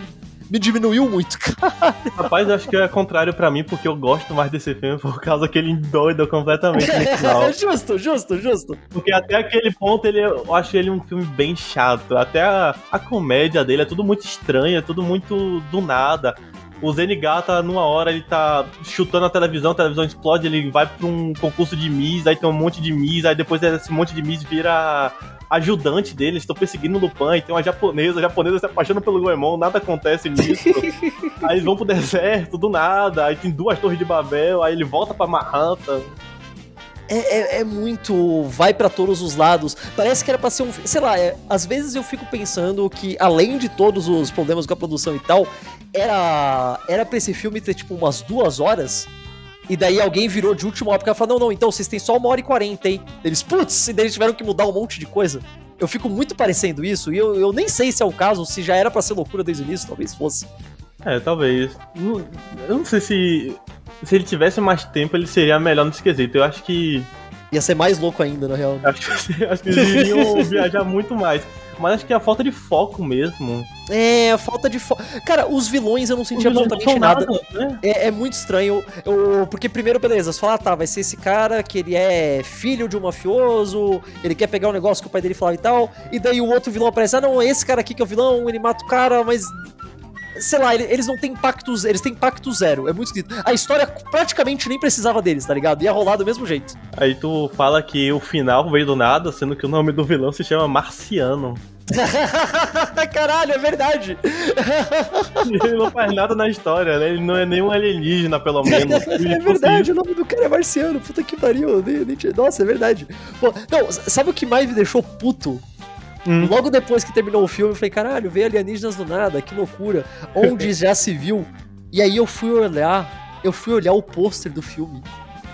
me diminuiu muito, cara. Rapaz, acho que é contrário para mim, porque eu gosto mais desse filme por causa que ele endoida completamente no final. justo, justo, justo. Porque até aquele ponto ele, eu acho ele um filme bem chato. Até a, a comédia dele é tudo muito estranha, é tudo muito do nada. O Zenigata, numa hora, ele tá chutando a televisão, a televisão explode, ele vai pra um concurso de Miss, aí tem um monte de Miss, aí depois esse monte de Miss vira ajudante dele, estão perseguindo o Lupin, e tem uma japonesa, a japonesa se apaixona pelo Goemon, nada acontece nisso. aí eles vão pro deserto, do nada, aí tem duas torres de Babel, aí ele volta pra Manhattan. É, é, é, muito. Vai para todos os lados. Parece que era pra ser um. Sei lá, é, às vezes eu fico pensando que, além de todos os problemas com a produção e tal, era. Era pra esse filme ter tipo umas duas horas. E daí alguém virou de última hora porque ela falou: não, não, então vocês têm só uma hora e quarenta, hein? Eles, putz, e daí eles tiveram que mudar um monte de coisa. Eu fico muito parecendo isso, e eu, eu nem sei se é o caso, se já era para ser loucura desde o início, talvez fosse. É, talvez. Eu não sei se se ele tivesse mais tempo, ele seria melhor nesse quesito. Eu acho que. Ia ser mais louco ainda, na real. Acho que, acho que eles iriam viajar muito mais. Mas acho que é a falta de foco mesmo. É, a falta de foco. Cara, os vilões eu não senti absolutamente nada. nada né? é, é, muito estranho. Eu, porque, primeiro, beleza, você fala, ah, tá, vai ser esse cara que ele é filho de um mafioso, ele quer pegar um negócio que o pai dele falava e tal. E daí o outro vilão aparece, ah, não, esse cara aqui que é o vilão, ele mata o cara, mas sei lá, eles não têm impacto, eles têm impacto zero. É muito esquisito. A história praticamente nem precisava deles, tá ligado? Ia rolar do mesmo jeito. Aí tu fala que o final veio do nada, sendo que o nome do vilão se chama Marciano. Caralho, é verdade. Ele não faz nada na história, né? Ele não é nenhum alienígena, pelo menos. é verdade, o nome do cara é marciano. Puta que pariu. Nossa, é verdade. Pô, não, sabe o que mais me deixou puto Hum. Logo depois que terminou o filme, eu falei, caralho, veio alienígenas do nada, que loucura. Onde já se viu? E aí eu fui olhar, eu fui olhar o pôster do filme.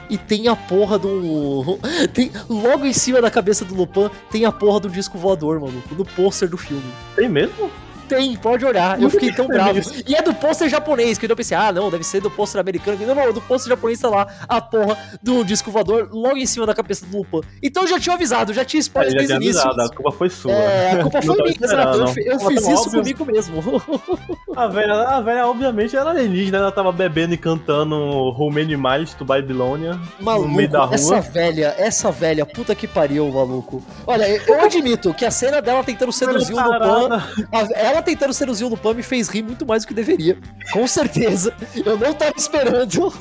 E tem a porra do. Tem, logo em cima da cabeça do Lupin tem a porra do disco voador, maluco, do pôster do filme. Tem mesmo? Tem, pode olhar. Eu fiquei tão bravo. E é do pôster japonês, que eu pensei, ah, não, deve ser do pôster americano. Não, não, do pôster japonês tá lá a porra do disco voador logo em cima da cabeça do Lupin. Então eu já tinha avisado, já tinha spoiler É, desde o início. avisado, a culpa foi sua. É, a culpa foi minha, exato. Eu, eu fiz isso óbvio. comigo mesmo. A velha, a velha, obviamente, era alienígena, ela tava bebendo e cantando How Many Miles to Babylonia no meio da Maluco, essa rua. velha, essa velha, puta que pariu, maluco. Olha, eu admito que a cena dela tentando seduzir o Lupin, Parada. Ela tentando seduzir o Lupin me fez rir muito mais do que deveria. Com certeza. Eu não tava esperando.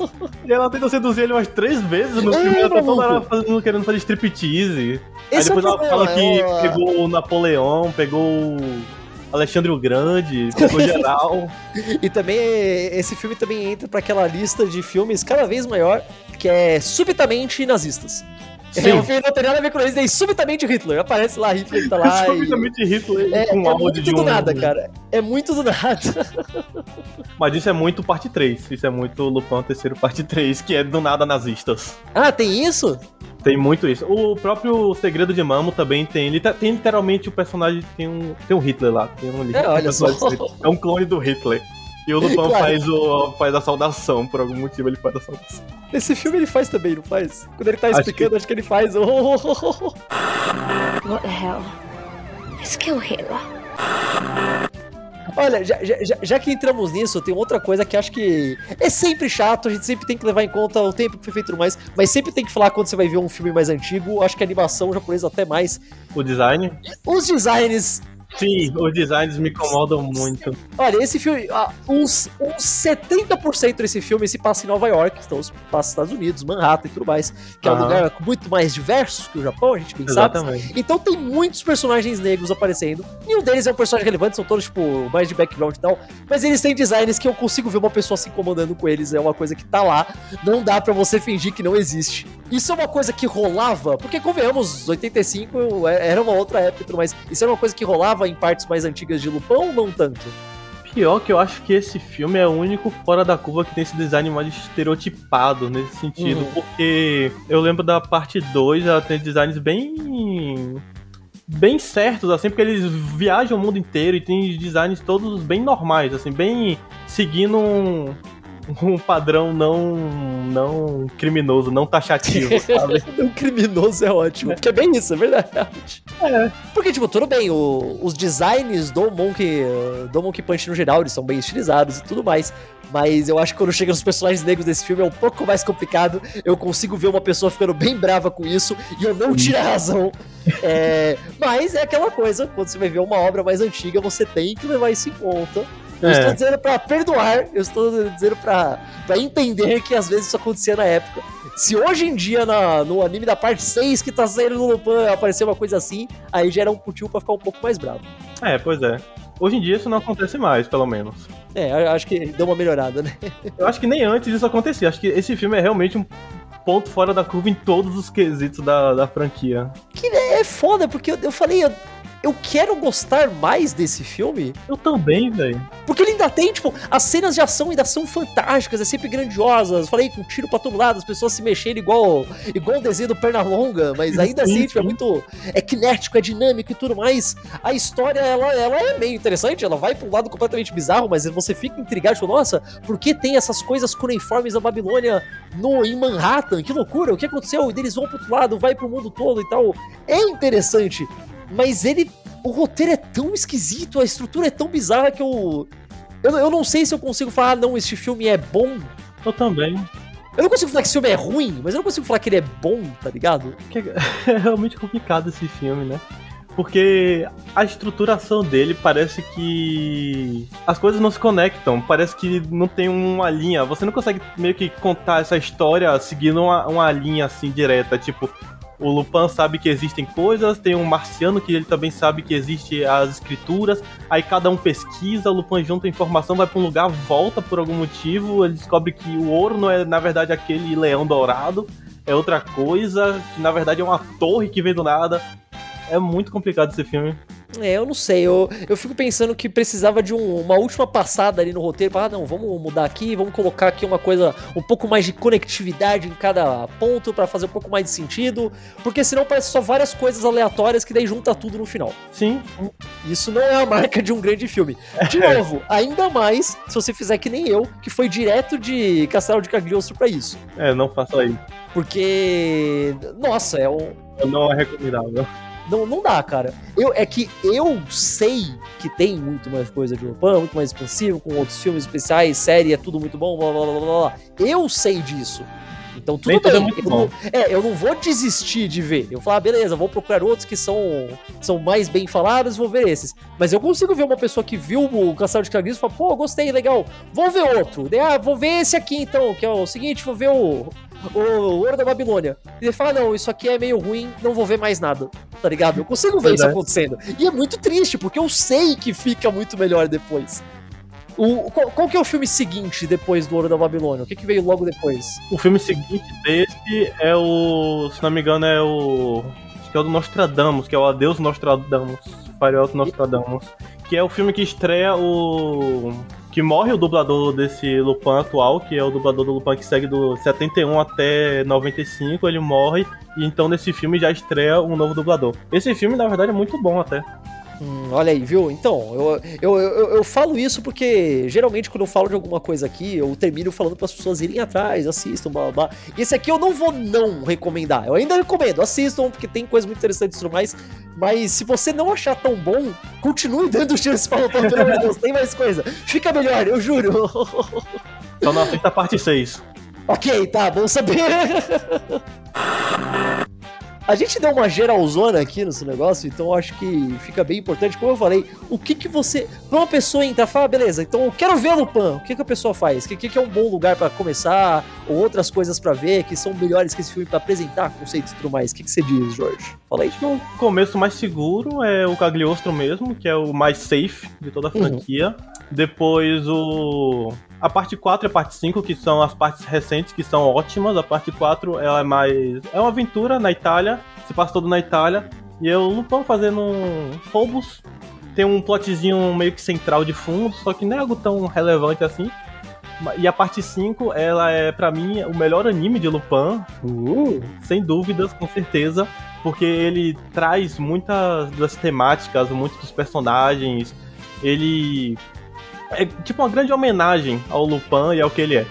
E ela tenta seduzir ele umas três vezes no É, filme, ela tá toda hora fazendo, querendo fazer striptease. Aí é depois ela problema, fala que ela- pegou o Napoleão, pegou o Alexandre o Grande, pegou geral. E também esse filme também entra pra aquela lista de filmes cada vez maior, que é subitamente nazistas. Sim. É, o filme não tem nada a ver com eles, é subitamente Hitler. Aparece lá, Hitler tá lá. e- Subitamente Hitler É, com é áudio muito de do um. nada, cara. É muito do nada. Mas isso é muito parte 3. Isso é muito Lupin terceiro parte 3, que é do nada nazistas. Ah, tem isso? Tem muito isso. O próprio Segredo de Mamo também tem. Ele tá- tem literalmente o personagem. Tem um, tem um Hitler lá. Tem um, É, olha só. É um clone do Hitler. E o Lupin Claro. faz, o, faz a saudação, por algum motivo ele faz a saudação. Esse filme ele faz também, não faz? Quando ele tá Acho explicando, acho que ele faz. oh, oh, oh, oh. What the hell? Let's kill Hitler. Olha, já, já- já- que entramos nisso, tem outra coisa que acho que é sempre chato, a gente sempre tem que levar em conta o tempo que foi feito mais, mas sempre tem que falar quando você vai ver um filme mais antigo, acho que a animação japonesa até mais. O design? Os designs Sim, os designs me incomodam muito. Olha, esse filme, ah, uns, uns 70% desse filme se passa em Nova York, então se passa nos Estados Unidos, Manhattan e tudo mais, que é um lugar muito mais diverso que o Japão, a gente bem sabe. Exatamente. Então tem muitos personagens negros aparecendo. Nenhum deles é um personagem relevante, são todos, tipo, mais de background e tal. Mas eles têm designs que eu consigo ver uma pessoa se incomodando com eles. É uma coisa que tá lá. Não dá pra você fingir que não existe. Isso é uma coisa que rolava, porque convenhamos, 85 era uma outra época mais. Isso era uma coisa que rolava em partes mais antigas de Lupão ou não tanto? Pior que eu acho que esse filme é o único fora da curva que tem esse design mais estereotipado nesse sentido, Uhum. porque eu lembro da parte 2, ela tem designs bem bem certos assim, porque eles viajam o mundo inteiro e tem designs todos bem normais, assim, bem seguindo um, um padrão não não criminoso, não taxativo, sabe? o criminoso é ótimo. Porque é bem isso, é verdade. É. Porque, tipo, tudo bem, o- os designs do Monkey, do Monkey Punch no geral, eles são bem estilizados e tudo mais. Mas eu acho que quando chega nos personagens negros desse filme é um pouco mais complicado. Eu consigo ver uma pessoa ficando bem brava com isso e eu não tiro a razão. É, mas é aquela coisa, quando você vai ver uma obra mais antiga, você tem que levar isso em conta. Eu É. estou dizendo pra perdoar, eu estou dizendo pra, pra entender que às vezes isso acontecia na época. Se hoje em dia na- no anime da parte 6 que tá saindo no Lupin aparecer uma coisa assim, aí já era um motivo pra ficar um pouco mais bravo. É, pois é. Hoje em dia isso não acontece mais, pelo menos. É, eu acho que deu uma melhorada, né? Eu acho que nem antes isso acontecia. Acho que esse filme é realmente um ponto fora da curva em todos os quesitos da, da franquia. Que é foda, porque eu, eu falei, eu, eu quero gostar mais desse filme, Eu também, velho. porque ele ainda tem, tipo, as cenas de ação ainda são fantásticas, é sempre grandiosas. Falei, com tiro pra todo lado, as pessoas se mexendo igual, igual o desenho do Pernalonga, mas ainda Sim, assim, tipo, é muito. É cinético, é dinâmico e tudo mais. A história, ela, ela é meio interessante, ela vai pra um lado completamente bizarro, mas você fica intrigado, tipo, nossa, por que tem essas coisas cuneiformes da Babilônia no, em Manhattan? Que loucura, o que aconteceu? E eles vão pro outro lado, vai pro mundo todo e tal. É interessante, mas ele. O roteiro é tão esquisito, a estrutura é tão bizarra que eu. Eu, eu não sei se eu consigo falar, ah, não, este filme é bom. Eu também. Eu não consigo falar que esse filme é ruim, mas eu não consigo falar que ele é bom, tá ligado? Que É realmente complicado esse filme, né? Porque a estruturação dele parece que as coisas não se conectam, parece que não tem uma linha. Você não consegue meio que contar essa história seguindo uma, uma linha assim direta. Tipo, o Lupin sabe que existem coisas, tem um marciano que ele também sabe que existe as escrituras. Aí cada um pesquisa, o Lupin junta informação, vai pra um lugar, volta por algum motivo, ele descobre que o ouro não é na verdade aquele leão dourado é outra coisa, que na verdade é uma torre que vem do nada. É muito complicado esse filme. É, eu não sei. Eu, eu fico pensando que precisava de um- uma última passada ali no roteiro. Pra, ah, não, vamos mudar aqui, vamos colocar aqui uma coisa, um pouco mais de conectividade em cada ponto pra fazer um pouco mais de sentido. Porque senão parece só várias coisas aleatórias que daí junta tudo no final. Sim, Isso não é a marca de um grande filme. De novo, ainda mais se você fizer que nem eu, que foi direto de Castelo de Cagliostro pra isso. é, não faça isso. Porque, nossa, é um, Não é recomendável. Não, não dá, cara. Eu, é que eu sei que tem muito mais coisa de Lupin, muito mais expansivo, com outros filmes especiais, série, é tudo muito bom, blá blá blá blá blá. Eu sei disso. Então tudo Nem tudo bem. é muito eu bom. não, é, eu não vou desistir de ver. Eu vou falar, ah, beleza, vou procurar outros que são, são mais bem falados, vou ver esses. Mas eu consigo ver uma pessoa que viu o Castelo de Cagliostro e fala, pô, gostei, legal, vou ver outro. Ah, vou ver esse aqui então, que é o seguinte, vou ver o, o Ouro da Babilônia. E ele fala, não, isso aqui é meio ruim, não vou ver mais nada. Tá ligado? Eu consigo ver isso acontecendo. E é muito triste, porque eu sei que fica muito melhor depois. O, qual, qual que é o filme seguinte depois do Ouro da Babilônia? O que, que veio logo depois? O filme seguinte desse é o. Se não me engano, é o. Acho que é o do Nostradamus, que é o Adeus Nostradamus. Patriota Nostradamus. Que é o filme que estreia o. Que morre o dublador desse Lupin atual, que é o dublador do Lupin que segue do 71 até 95, ele morre, e então nesse filme já estreia um novo dublador. Esse filme, na verdade, é muito bom até. Hum, olha aí, viu? Então, eu, eu, eu, eu falo isso porque geralmente quando eu falo de alguma coisa aqui, eu termino falando para as pessoas irem atrás, assistam, blá blá. E esse aqui eu não vou não recomendar. Eu ainda recomendo, assistam, porque tem coisas muito interessantes e tudo mais. Mas se você não achar tão bom, continue dando chance para pelo amor de Deus, tem mais coisa. Fica melhor, eu juro. Só não aceita a parte 6. ok, tá, bom saber. A gente deu uma geralzona aqui nesse negócio, então acho que fica bem importante. Como eu falei, o que que você. Pra uma pessoa entrar, fala, beleza, então eu quero ver Lupin. O que que a pessoa faz? O que, que que é um bom lugar pra começar? Ou outras coisas pra ver que são melhores que esse filme pra apresentar conceitos e tudo mais? O que, que você diz, Jorge? Fala aí. O começo mais seguro é o Cagliostro mesmo, que é o mais safe de toda a franquia. Depois o. A parte 4 e a parte 5, que são as partes recentes, que são ótimas. A parte 4 ela é mais. É uma aventura na Itália, se passa todo na Itália. E eu tô fazendo roubos. Tem um plotzinho meio que central de fundo, só que não é algo tão relevante assim. E a parte 5, ela é, pra mim, o melhor anime de Lupin, Uh, sem dúvidas, com certeza, porque ele traz muitas das temáticas, muitos dos personagens. Ele é tipo uma grande homenagem ao Lupin e ao que ele é.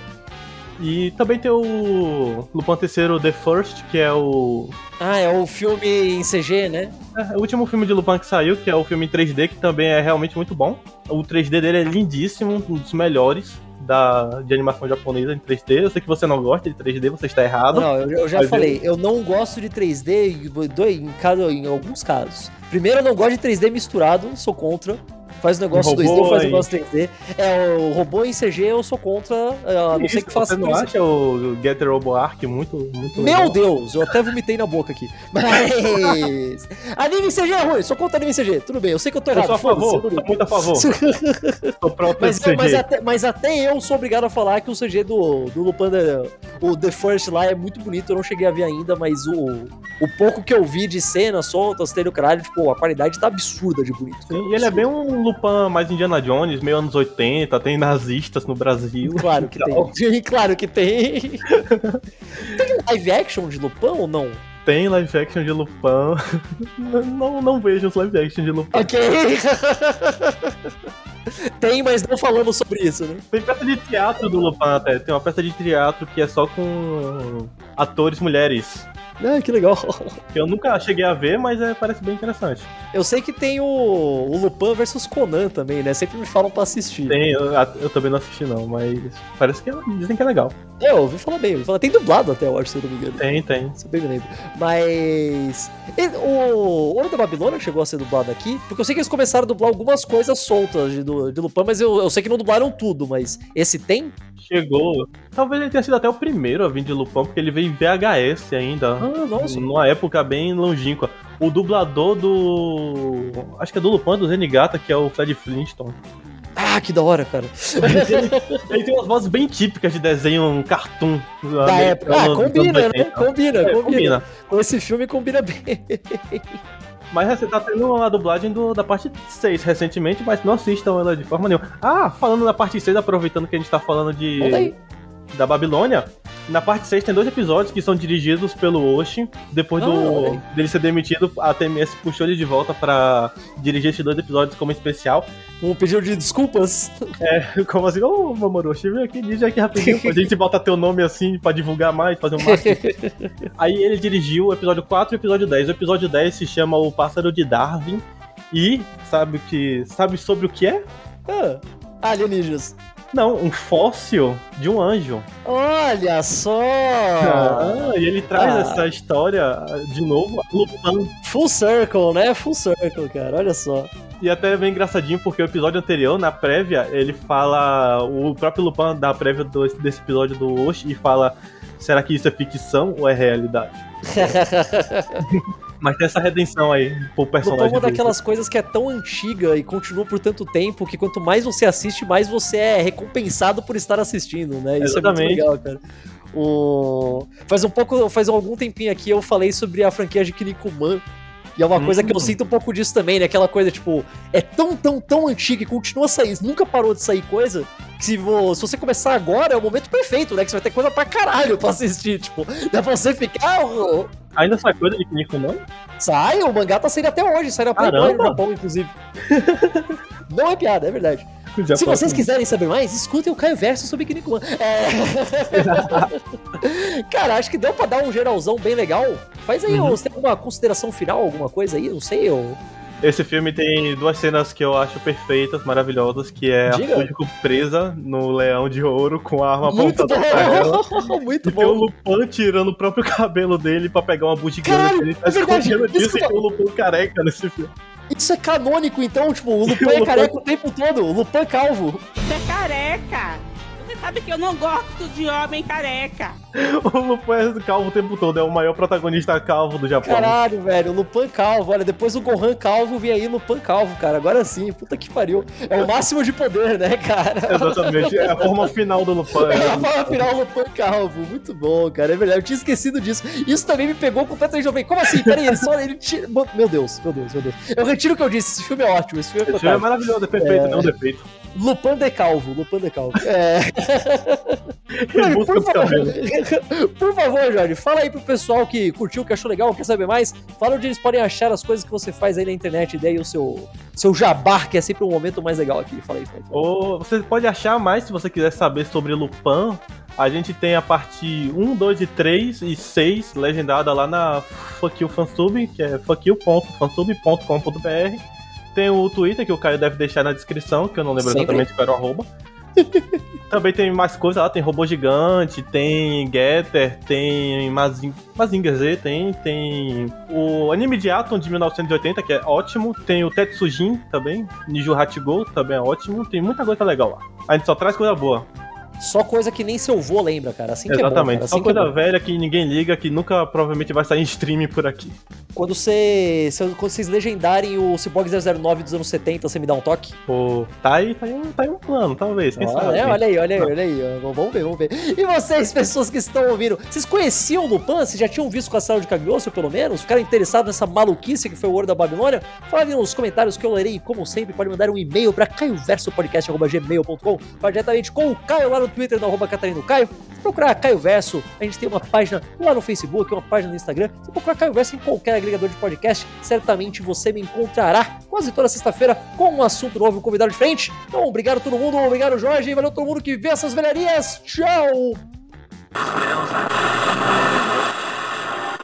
E também tem o Lupin III The First, que é o, ah, é o filme em CG, né? é o último filme de Lupin que saiu, que é o filme em 3D, que também é realmente muito bom. O 3D dele é lindíssimo, um dos melhores da, de animação japonesa em 3D. Eu sei que você não gosta de 3D, você está errado. Não, eu, eu já Mas falei, eu não gosto de 3D em, em, cada, em alguns casos. Primeiro, eu não gosto de 3D misturado, sou contra. Faz negócio Um 2D, robô faz negócio 3D. É, o robô em CG eu sou contra, é, a não ser que faça você não 3D. acha o Get Robo Arc muito, muito Meu legal? Deus, eu até vomitei na boca aqui. Mas. anime em CG é ruim, sou contra anime em CG. Tudo bem, eu sei que eu tô Eu errado. sou a favor, sou muito a favor. Mas, mas, até, mas até eu sou obrigado a falar que o CG do, do Lupin, the- o The First lá é muito bonito, eu não cheguei a ver ainda, mas o, o pouco que eu vi de cenas soltas, tem o caralho, tipo, a qualidade tá absurda de bonito. Sim, e ele é bem um Lupin mais Indiana Jones, meio anos 80, tem nazistas no Brasil. Claro que tem. claro que tem. tem live action de Lupin ou não? Tem live action de Lupin. não, não, não vejo os live action de Lupin. Ok. tem, mas não falamos sobre isso, né? Tem peça de teatro do Lupin até. Tem uma peça de teatro que é só com atores mulheres. Ah, que legal. Eu nunca cheguei a ver, mas é, parece bem interessante. Eu sei que tem o, o Lupin versus Conan também, né? Sempre me falam pra assistir. Tem, eu, eu também não assisti não, mas parece que é- dizem que é legal. É, eu ouvi falar bem, ouvi falar. Tem dublado até, eu acho, se eu não me engano. Tem, tem. Se eu bem me lembro. Mas. O Ouro da Babilônia chegou a ser dublado aqui? Porque eu sei que eles começaram a dublar algumas coisas soltas de, de Lupin, mas eu, eu sei que não dublaram tudo. Mas esse tem? Chegou. Talvez ele tenha sido até o primeiro a vir de Lupin, porque ele veio em VHS ainda. Ah, nossa. Numa época bem longínqua. O dublador do. Acho que é do Lupin do Zenigata, que é o Fred Flintstone. Ah, que da hora, cara. ele, tem umas vozes bem típicas de desenho um cartoon. Da época. Ah, combina, né? Combina, É, combina. combina. Com esse filme combina bem. Mas você tá tendo a dublagem do, da parte 6 recentemente, mas não assistam ela de forma nenhuma. Ah, falando da parte 6, aproveitando que a gente tá falando de. Da Babilônia, na parte 6 tem dois episódios que são dirigidos pelo Oshi. Depois do, dele ser demitido, a TMS puxou ele de volta pra dirigir esses dois episódios como especial. Um pedido de desculpas? É, como assim, ô oh, Mamoroshi, vem aqui, dirige aqui rapidinho, a gente bota teu nome assim pra divulgar mais, fazer um marketing. Aí ele dirigiu o episódio 4 e o episódio 10. O episódio 10 se chama O Pássaro de Darwin. E sabe que. Sabe sobre o que é? Ah, alienígenas. Não, um fóssil de um anjo. Olha só! Ah, e ele traz ah. essa história de novo, Lupin. Full circle, né? Full circle, cara, olha só. E até é bem engraçadinho, porque o episódio anterior, na prévia, ele fala. O próprio Lupin dá a prévia do, desse episódio do Osh e fala: será que isso é ficção ou é realidade? Mas tem essa redenção aí pro personagem. É uma daquelas coisas que é tão antiga e continua por tanto tempo que quanto mais você assiste, mais você é recompensado por estar assistindo, né? Isso Exatamente. é muito legal, cara. O... Faz um pouco, faz algum tempinho aqui eu falei sobre a franquia de Kinnikuman. E é uma coisa que eu hum. sinto um pouco disso também, né? Aquela coisa, tipo, é tão, tão, tão antiga e continua saindo, nunca parou de sair coisa, que se, se você começar agora é o momento perfeito, né? Que você vai ter coisa pra caralho pra assistir, tipo, dá pra você ficar. Ainda sai coisa de Kinnikuman? Sai, o mangá tá saindo até hoje, sai na Playboy no Japão, inclusive. Não é piada, é verdade. Se vocês quiserem saber mais, escutem o Caio Verso sobre Kinnikuman. É... Cara, acho que deu pra dar um geralzão bem legal. Faz aí, uhum. você tem alguma consideração final, alguma coisa aí? Não sei, eu... Esse filme tem duas cenas que eu acho perfeitas, maravilhosas, que é Diga. a Fujiko presa no leão de ouro com a arma apontada pra ela. Muito e bom. tem o Lupin tirando o próprio cabelo dele pra pegar uma bugiganga. Ele tá é escondendo disso e tem o Lupin careca nesse filme. Isso é canônico, então, tipo, o Lupin é careca o tempo todo, o Lupin é calvo. Você é careca! Sabe que eu não gosto de homem careca. o Lupin é calvo o tempo todo, é o maior protagonista calvo do Japão. Caralho, velho, o Lupin calvo. Olha, depois o Gohan calvo vem aí Lupin calvo, cara. Agora sim, puta que pariu. É o máximo de poder, né, cara? Exatamente, é a forma final do Lupin. É a forma final do Lupin calvo. Muito bom, cara. É verdade, eu tinha esquecido disso. Isso também me pegou completamente jovem. Como assim? Peraí, ele só. Ele tira... Meu Deus, meu Deus, meu Deus. Eu retiro o que eu disse. Esse filme é ótimo. Esse filme é, esse filme é maravilhoso, é perfeito, é... não é defeito. Lupin de calvo, Lupin de calvo. É. por, favor, por favor, Jorge, fala aí pro pessoal que curtiu, que achou legal, quer saber mais. Fala onde eles podem achar as coisas que você faz aí na internet, e daí o seu, seu jabá, que é sempre um momento mais legal aqui. Fala aí, Ou você pode achar mais se você quiser saber sobre Lupin. A gente tem a parte 1, 2 e 3 e 6 legendada lá na Fuck You Fansub, que é fuckyou.fansub.com.br. Tem o Twitter, que o Caio deve deixar na descrição, que eu não lembro Sempre. exatamente qual era o arroba. Também tem mais coisas lá, tem robô gigante, tem Getter, tem Mazing Mazinger Z, tem, tem o anime de Atom de 1980, que é ótimo, tem o Tetsujin também, Niju Hachigo também é ótimo, tem muita coisa legal lá. A gente só traz coisa boa. Só coisa que nem seu vô lembra, cara. Assim Exatamente. Que é bom, assim Só coisa é velha que ninguém liga, que nunca provavelmente vai sair em streaming por aqui. Quando, você, quando vocês legendarem o Cyborg 009 dos anos 70, você me dá um toque? Pô, tá aí, tá aí, um, tá aí um plano, talvez. Quem sabe? É, olha aí, olha aí, olha aí. Vamos ver, vamos ver. E vocês, pessoas que estão ouvindo, vocês conheciam o Lupin? Vocês já tinham visto com a sala de Cagliostro, pelo menos? Ficaram interessados nessa maluquice que foi o Ouro da Babilônia? Fala nos comentários que eu lerei. Como sempre, pode mandar um e-mail para caioversopodcast.gmail.com diretamente com o Caio lá no Twitter, no arroba Catarino Caio. Se procurar Caio Verso, a gente tem uma página lá no Facebook, uma página no Instagram. Se procurar Caio Verso em qualquer agregador de podcast, certamente você me encontrará quase toda sexta-feira com um assunto novo, um convidado diferente. Então, obrigado todo mundo, obrigado Jorge, valeu todo mundo que vê essas velharias. Tchau!